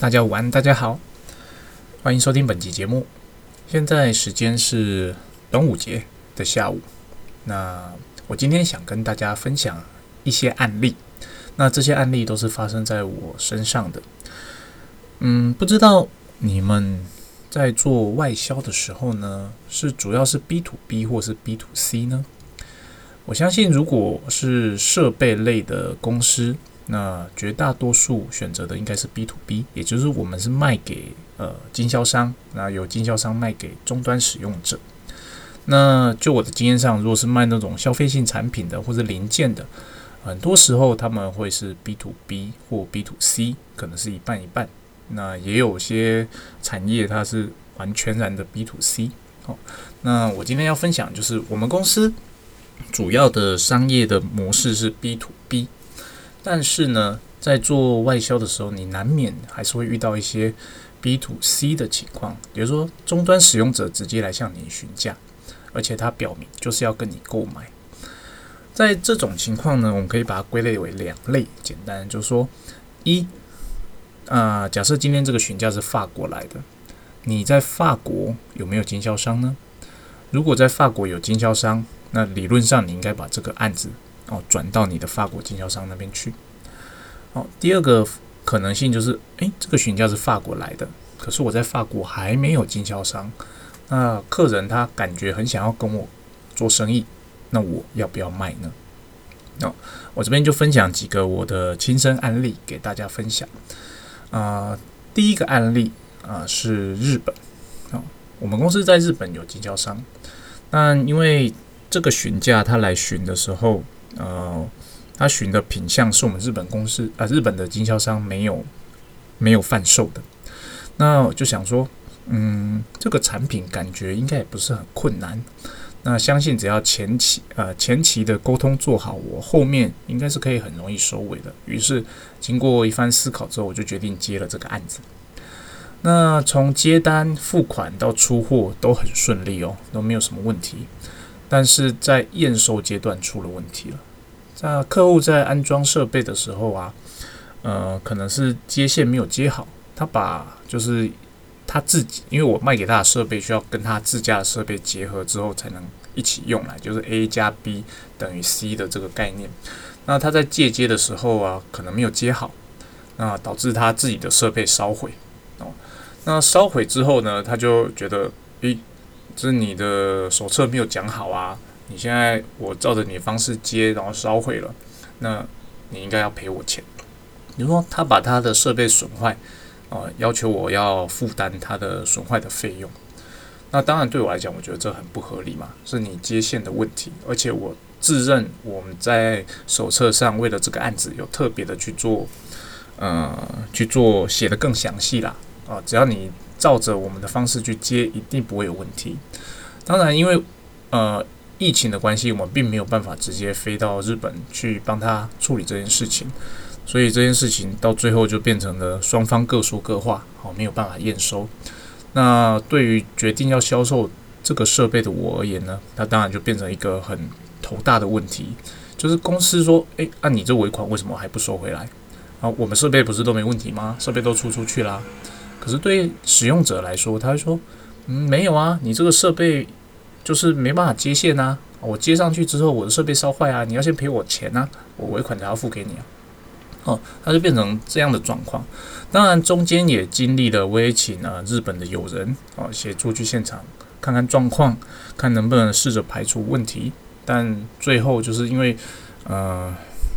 大家午安，大家好，欢迎收听本期节目。现在时间是端午节的下午。那我今天想跟大家分享一些案例。那这些案例都是发生在我身上的。嗯，不知道你们在做外销的时候呢，是主要是 B to B 或是 B to C 呢？我相信，如果是设备类的公司。那绝大多数选择的应该是 B to B，也就是我们是卖给呃经销商，那由经销商卖给终端使用者。那就我的经验上，如果是卖那种消费性产品的或者零件的，很多时候他们会是 B to B 或 B to C，可能是一半一半。那也有些产业它是完全然的 B to C。好，那我今天要分享就是我们公司主要的商业的模式是 B to B。但是呢，在做外销的时候，你难免还是会遇到一些 B to C 的情况，比如说终端使用者直接来向你询价，而且他表明就是要跟你购买。在这种情况呢，我们可以把它归类为两类，简单就是说，一啊，假设今天这个询价是法国来的，你在法国有没有经销商呢？如果在法国有经销商，那理论上你应该把这个案子。哦，转到你的法国经销商那边去。哦，第二个可能性就是，诶，这个询价是法国来的，可是我在法国还没有经销商，那客人他感觉很想要跟我做生意，那我要不要卖呢？哦，我这边就分享几个我的亲身案例给大家分享。啊，第一个案例啊是日本，哦，我们公司在日本有经销商，那因为这个询价他来询的时候。呃，他寻的品相是我们日本公司啊，日本的经销商没有没有贩售的。那我就想说，嗯，这个产品感觉应该也不是很困难。那相信只要前期呃前期的沟通做好，我后面应该是可以很容易收尾的。于是经过一番思考之后，我就决定接了这个案子。那从接单、付款到出货都很顺利哦，都没有什么问题。但是在验收阶段出了问题了。在客户在安装设备的时候啊，呃，可能是接线没有接好，他把就是他自己，因为我卖给他的设备需要跟他自家的设备结合之后才能一起用来，就是 A 加 B 等于 C 的这个概念。那他在借接的时候啊，可能没有接好，那导致他自己的设备烧毁哦。那烧毁之后呢，他就觉得，诶。是你的手册没有讲好啊！你现在我照着你的方式接，然后烧毁了，那你应该要赔我钱。你说他把他的设备损坏，啊，要求我要负担他的损坏的费用，那当然对我来讲，我觉得这很不合理嘛，是你接线的问题，而且我自认我们在手册上为了这个案子有特别的去做，呃，去做写的更详细啦，啊，只要你。照着我们的方式去接，一定不会有问题。当然，因为呃疫情的关系，我们并没有办法直接飞到日本去帮他处理这件事情，所以这件事情到最后就变成了双方各说各话，好没有办法验收。那对于决定要销售这个设备的我而言呢，它当然就变成一个很头大的问题，就是公司说，诶，按你这尾款为什么还不收回来？啊，我们设备不是都没问题吗？设备都出出去啦。可是对使用者来说，他会说：“嗯，没有啊，你这个设备就是没办法接线啊。我接上去之后，我的设备烧坏啊，你要先赔我钱啊，我尾款才要付给你啊。”哦，他就变成这样的状况。当然，中间也经历了我也请了日本的友人哦协助去现场看看状况，看能不能试着排除问题。但最后就是因为呃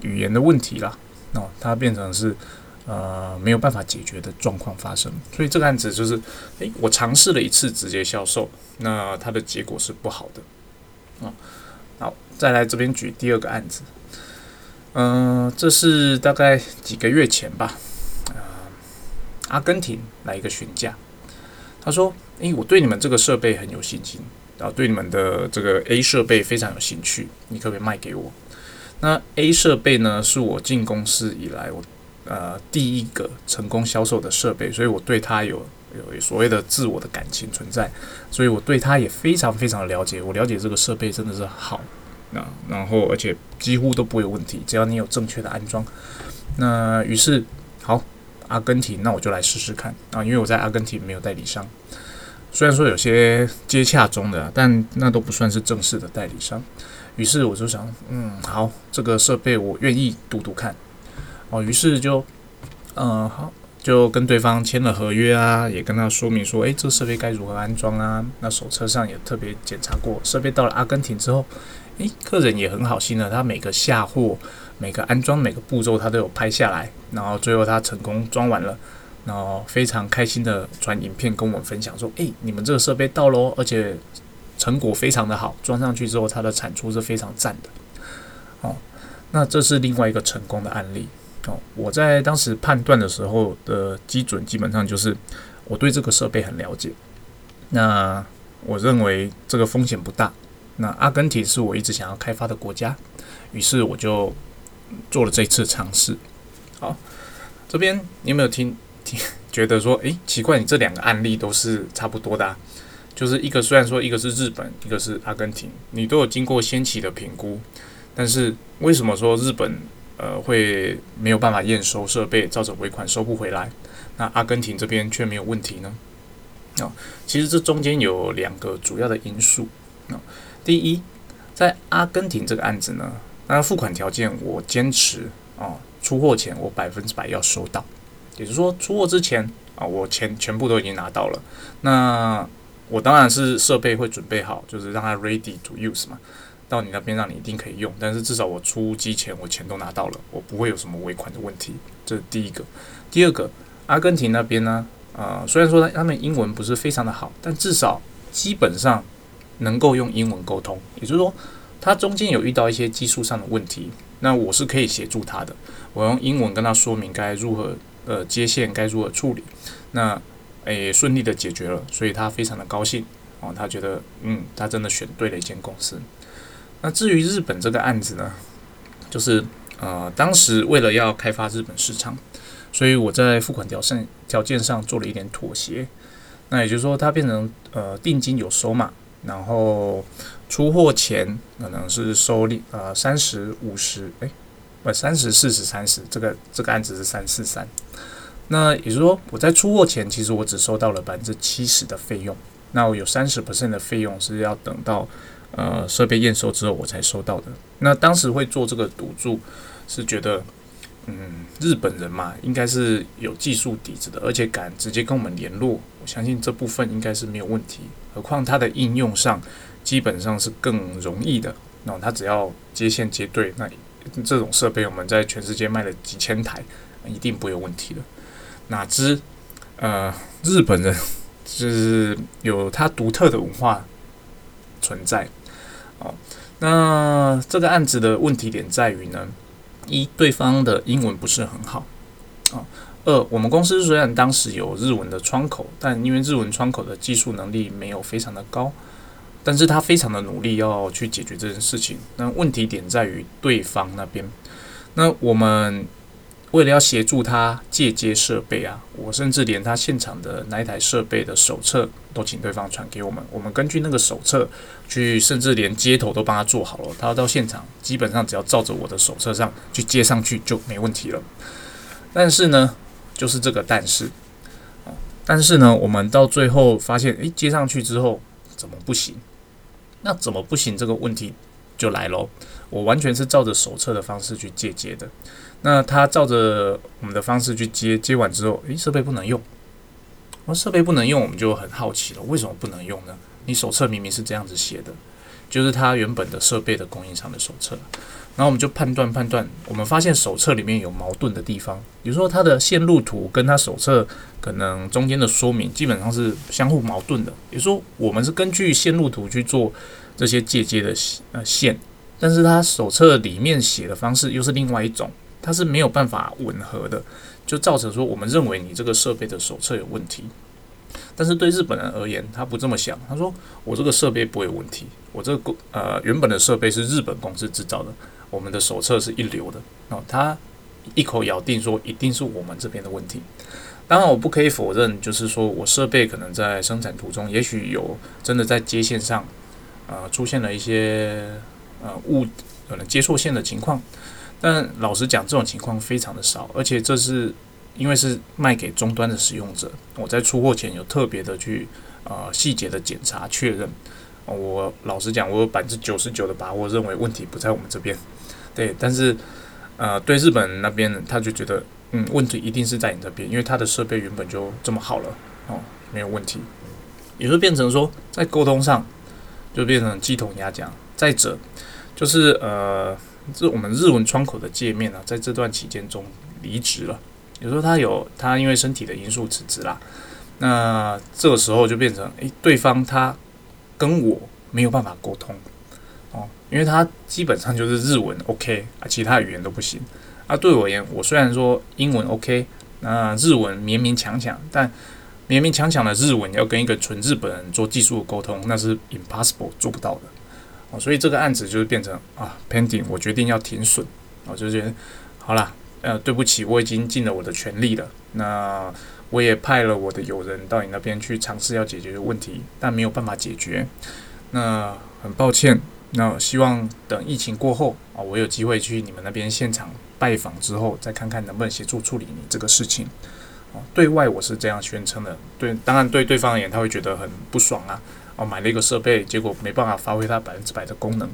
语言的问题啦，哦，它变成是。呃，没有办法解决的状况发生，所以这个案子就是，诶，我尝试了一次直接销售，那它的结果是不好的，啊，好，再来这边举第二个案子，嗯，这是大概几个月前吧，啊，阿根廷来一个询价，他说，诶，我对你们这个设备很有信心，然后对你们的这个 A 设备非常有兴趣，你可不可以卖给我？那 A 设备呢，是我进公司以来我。呃，第一个成功销售的设备，所以我对它有有所谓的自我的感情存在，所以我对它也非常非常了解。我了解这个设备真的是好，那然后而且几乎都不会有问题，只要你有正确的安装。那于是好阿根廷，那我就来试试看啊，因为我在阿根廷没有代理商，虽然说有些接洽中的，但那都不算是正式的代理商。于是我就想，嗯，好，这个设备我愿意读读看。哦，于是就，嗯，好，就跟对方签了合约啊，也跟他说明说，诶，这设备该如何安装啊？那手册上也特别检查过，设备到了阿根廷之后，诶，客人也很好心的，他每个下货、每个安装、每个步骤他都有拍下来，然后最后他成功装完了，然后非常开心的传影片跟我们分享说，诶，你们这个设备到喽，而且。成果非常的好，装上去之后，它的产出是非常赞的。哦，那这是另外一个成功的案例。我在当时判断的时候的基准，基本上就是我对这个设备很了解。那我认为这个风险不大。那阿根廷是我一直想要开发的国家，于是我就做了这次尝试。好，这边你有没有听听觉得说，诶，奇怪，你这两个案例都是差不多的。啊就是一个，虽然说一个是日本，一个是阿根廷，你都有经过先期的评估，但是为什么说日本呃会没有办法验收设备，照着尾款收不回来？那阿根廷这边却没有问题呢？啊，其实这中间有两个主要的因素啊。第一，在阿根廷这个案子呢，那付款条件我坚持啊，出货前我百分之百要收到，也就是说出货之前啊，我钱全部都已经拿到了，那。我当然是设备会准备好，就是让它 ready to use 嘛，到你那边让你一定可以用。但是至少我出机前我钱都拿到了，我不会有什么尾款的问题。这是第一个。第二个，阿根廷那边呢，呃，虽然说他们英文不是非常的好，但至少基本上能够用英文沟通。也就是说，他中间有遇到一些技术上的问题，那我是可以协助他的。我用英文跟他说明该如何呃接线，该如何处理。那诶，顺利的解决了，所以他非常的高兴哦，他觉得嗯，他真的选对了一间公司。那至于日本这个案子呢，就是呃，当时为了要开发日本市场，所以我在付款条上条件上做了一点妥协。那也就是说，它变成呃定金有收嘛，然后出货前可能是收利呃三十五十，诶，不三十四十三十，这个这个案子是三四三。那也就是说，我在出货前，其实我只收到了百分之七十的费用。那我有三十的费用是要等到呃设备验收之后我才收到的。那当时会做这个赌注，是觉得嗯日本人嘛，应该是有技术底子的，而且敢直接跟我们联络，我相信这部分应该是没有问题。何况它的应用上基本上是更容易的。那它只要接线接对，那这种设备我们在全世界卖了几千台，一定不会有问题的。哪知，呃，日本人 就是有他独特的文化存在，那这个案子的问题点在于呢，一对方的英文不是很好，啊，二我们公司虽然当时有日文的窗口，但因为日文窗口的技术能力没有非常的高，但是他非常的努力要去解决这件事情，那问题点在于对方那边，那我们。为了要协助他借接设备啊，我甚至连他现场的那一台设备的手册都请对方传给我们。我们根据那个手册去，甚至连接头都帮他做好了。他要到现场基本上只要照着我的手册上去接上去就没问题了。但是呢，就是这个但是啊，但是呢，我们到最后发现，诶，接上去之后怎么不行？那怎么不行？这个问题就来喽。我完全是照着手册的方式去借接的。那他照着我们的方式去接，接完之后，诶，设备不能用。那设备不能用，我们就很好奇了，为什么不能用呢？你手册明明是这样子写的，就是他原本的设备的供应商的手册。然后我们就判断判断，我们发现手册里面有矛盾的地方，比如说它的线路图跟他手册可能中间的说明基本上是相互矛盾的。比如说，我们是根据线路图去做这些借接的呃线，但是他手册里面写的方式又是另外一种。它是没有办法吻合的，就造成说我们认为你这个设备的手册有问题，但是对日本人而言，他不这么想。他说我这个设备不会有问题，我这个呃原本的设备是日本公司制造的，我们的手册是一流的。哦，他一口咬定说一定是我们这边的问题。当然我不可以否认，就是说我设备可能在生产途中，也许有真的在接线上呃出现了一些呃误可能接错线的情况。但老实讲，这种情况非常的少，而且这是因为是卖给终端的使用者，我在出货前有特别的去呃细节的检查确认。我老实讲，我有百分之九十九的把握认为问题不在我们这边。对，但是呃，对日本那边他就觉得，嗯，问题一定是在你这边，因为他的设备原本就这么好了，哦，没有问题。也就变成说，在沟通上就变成鸡同鸭讲。再者，就是呃，这我们日文窗口的界面呢，在这段期间中离职了。有时候他有他因为身体的因素辞职啦，那这个时候就变成，诶，对方他跟我没有办法沟通哦，因为他基本上就是日文 OK 啊，其他语言都不行啊。对我而言，我虽然说英文 OK，那日文勉勉强强，但勉勉强强的日文要跟一个纯日本人做技术的沟通，那是 impossible 做不到的所以这个案子就是变成啊 pending，我决定要停损我，就觉得好啦，呃，对不起，我已经尽了我的全力了。那我也派了我的友人到你那边去尝试要解决问题，但没有办法解决。那很抱歉，那希望等疫情过后啊，我有机会去你们那边现场拜访之后，再看看能不能协助处理你这个事情。对外我是这样宣称的，对，当然对对方而言他会觉得很不爽啊，哦，买了一个设备，结果没办法发挥它百分之百的功能。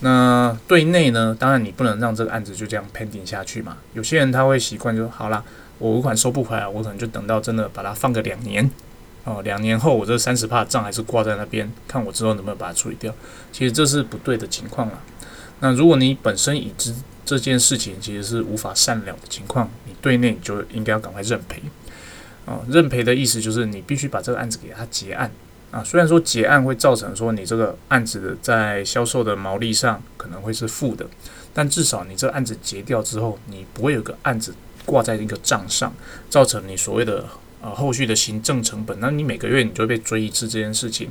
那对内呢，当然你不能让这个案子就这样 pending 下去嘛。有些人他会习惯就好啦，我尾款收不回来，我可能就等到真的把它放个两年，哦，两年后我这三十帕账还是挂在那边，看我之后能不能把它处理掉。其实这是不对的情况啊。那如果你本身已知这件事情其实是无法善了的情况，你对内你就应该要赶快认赔。哦，认赔的意思就是你必须把这个案子给他结案啊。虽然说结案会造成说你这个案子的在销售的毛利上可能会是负的，但至少你这案子结掉之后，你不会有个案子挂在一个账上，造成你所谓的呃后续的行政成本。那你每个月你就会被追一次这件事情，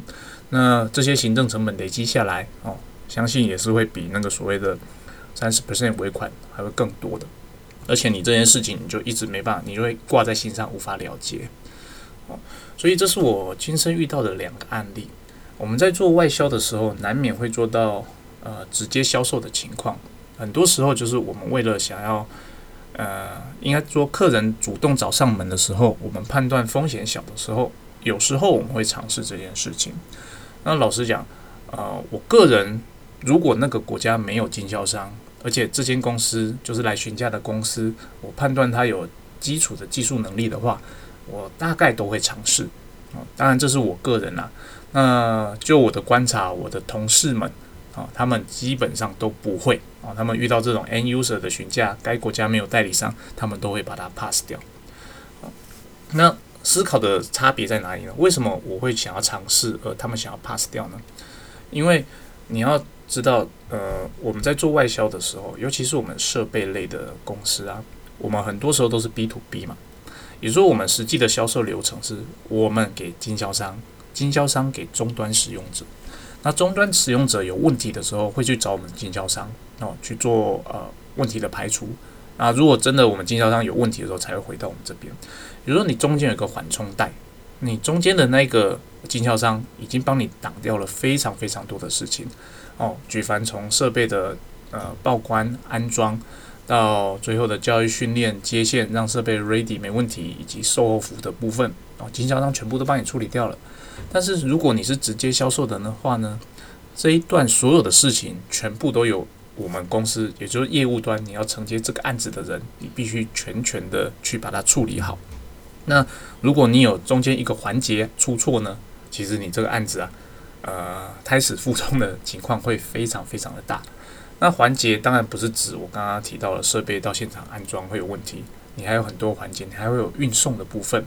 那这些行政成本累积下来哦，相信也是会比那个所谓的。三十 percent 尾款还会更多的，而且你这件事情你就一直没办法，你就会挂在心上无法了结。所以这是我亲身遇到的两个案例。我们在做外销的时候，难免会做到呃直接销售的情况。很多时候就是我们为了想要呃，应该说客人主动找上门的时候，我们判断风险小的时候，有时候我们会尝试这件事情。那老实讲，呃，我个人如果那个国家没有经销商，而且这间公司就是来询价的公司，我判断它有基础的技术能力的话，我大概都会尝试。啊，当然这是我个人啦。那就我的观察，我的同事们啊，他们基本上都不会啊。他们遇到这种 end user 的询价，该国家没有代理商，他们都会把它 pass 掉。那思考的差别在哪里呢？为什么我会想要尝试，而他们想要 pass 掉呢？因为你要。知道，呃，我们在做外销的时候，尤其是我们设备类的公司啊，我们很多时候都是 B to B 嘛，也就是说，我们实际的销售流程是我们给经销商，经销商给终端使用者。那终端使用者有问题的时候，会去找我们经销商哦去做呃问题的排除。那如果真的我们经销商有问题的时候，才会回到我们这边。比如说，你中间有个缓冲带，你中间的那个经销商已经帮你挡掉了非常非常多的事情。哦，举凡从设备的呃报关、安装，到最后的教育训练、接线，让设备 ready 没问题，以及售后服务的部分，哦，经销商全部都帮你处理掉了。但是如果你是直接销售的的话呢，这一段所有的事情全部都有我们公司，也就是业务端，你要承接这个案子的人，你必须全权的去把它处理好。那如果你有中间一个环节出错呢，其实你这个案子啊。呃，胎死腹中的情况会非常非常的大。那环节当然不是指我刚刚提到的设备到现场安装会有问题，你还有很多环节，你还会有运送的部分。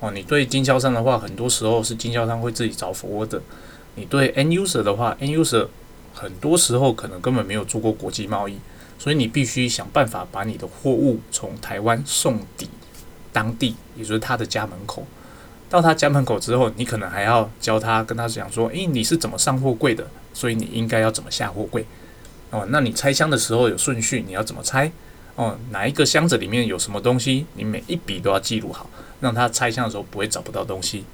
哦，你对经销商的话，很多时候是经销商会自己找货的。你对 end user 的话，end user 很多时候可能根本没有做过国际贸易，所以你必须想办法把你的货物从台湾送抵当地，也就是他的家门口。到他家门口之后，你可能还要教他跟他讲说：“诶，你是怎么上货柜的？所以你应该要怎么下货柜？哦，那你拆箱的时候有顺序，你要怎么拆？哦，哪一个箱子里面有什么东西，你每一笔都要记录好，让他拆箱的时候不会找不到东西。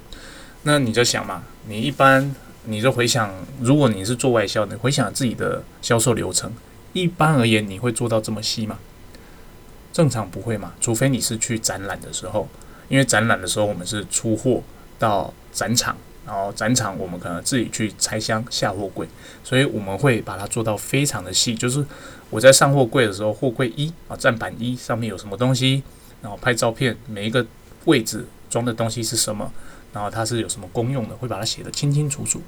那你就想嘛，你一般你就回想，如果你是做外销，你回想自己的销售流程，一般而言你会做到这么细吗？正常不会嘛，除非你是去展览的时候，因为展览的时候我们是出货到展场，然后展场我们可能自己去拆箱下货柜，所以我们会把它做到非常的细，就是我在上货柜的时候，货柜一啊站板一上面有什么东西，然后拍照片，每一个位置装的东西是什么，然后它是有什么功用的，会把它写得清清楚楚。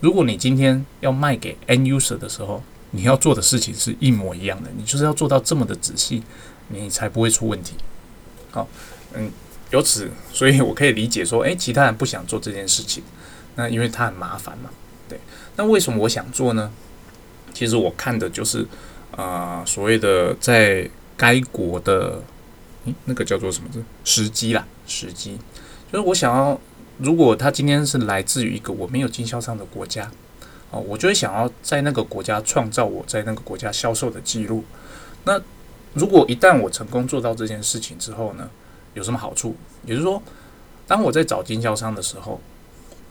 如果你今天要卖给 n user 的时候，你要做的事情是一模一样的，你就是要做到这么的仔细，你才不会出问题。好，嗯，由此，所以我可以理解说，诶，其他人不想做这件事情，那因为他很麻烦嘛。对，那为什么我想做呢？其实我看的就是，啊，所谓的在该国的，嗯，那个叫做什么字？时机啦，时机，就是我想要，如果他今天是来自于一个我没有经销商的国家。哦，我就会想要在那个国家创造我在那个国家销售的记录。那如果一旦我成功做到这件事情之后呢，有什么好处？也就是说，当我在找经销商的时候，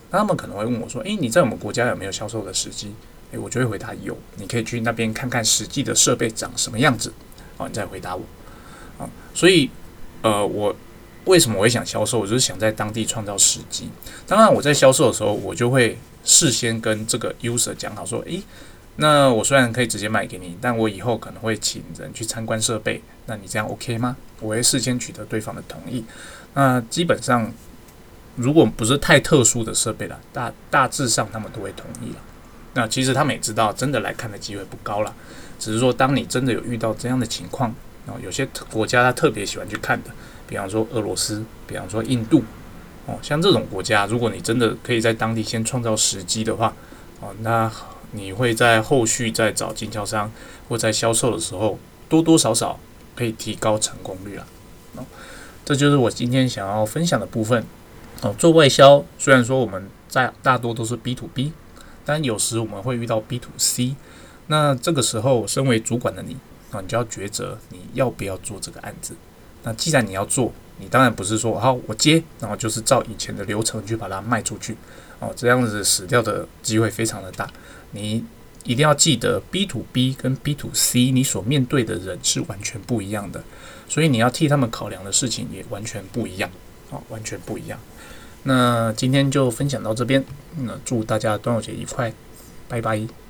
他们可能会问我说：“诶，你在我们国家有没有销售的时机？”诶，我就会回答有。你可以去那边看看实际的设备长什么样子。哦，你再回答我。啊，所以呃，我为什么我会想销售？我就是想在当地创造时机。当然，我在销售的时候，我就会。事先跟这个 user 讲好，说，诶，那我虽然可以直接卖给你，但我以后可能会请人去参观设备，那你这样 OK 吗？我会事先取得对方的同意。那基本上，如果不是太特殊的设备了，大大致上他们都会同意了。那其实他们也知道，真的来看的机会不高了，只是说当你真的有遇到这样的情况，然后有些国家他特别喜欢去看的，比方说俄罗斯，比方说印度。哦，像这种国家，如果你真的可以在当地先创造时机的话，哦，那你会在后续再找经销商或在销售的时候，多多少少可以提高成功率啊。这就是我今天想要分享的部分。哦，做外销虽然说我们在大多都是 B to B，但有时我们会遇到 B to C。那这个时候，身为主管的你，啊，你就要抉择你要不要做这个案子。那既然你要做，你当然不是说好我接，然后就是照以前的流程去把它卖出去，哦，这样子死掉的机会非常的大。你一定要记得，B to B 跟 B to C，你所面对的人是完全不一样的，所以你要替他们考量的事情也完全不一样，哦，完全不一样。那今天就分享到这边，那祝大家端午节愉快，拜拜。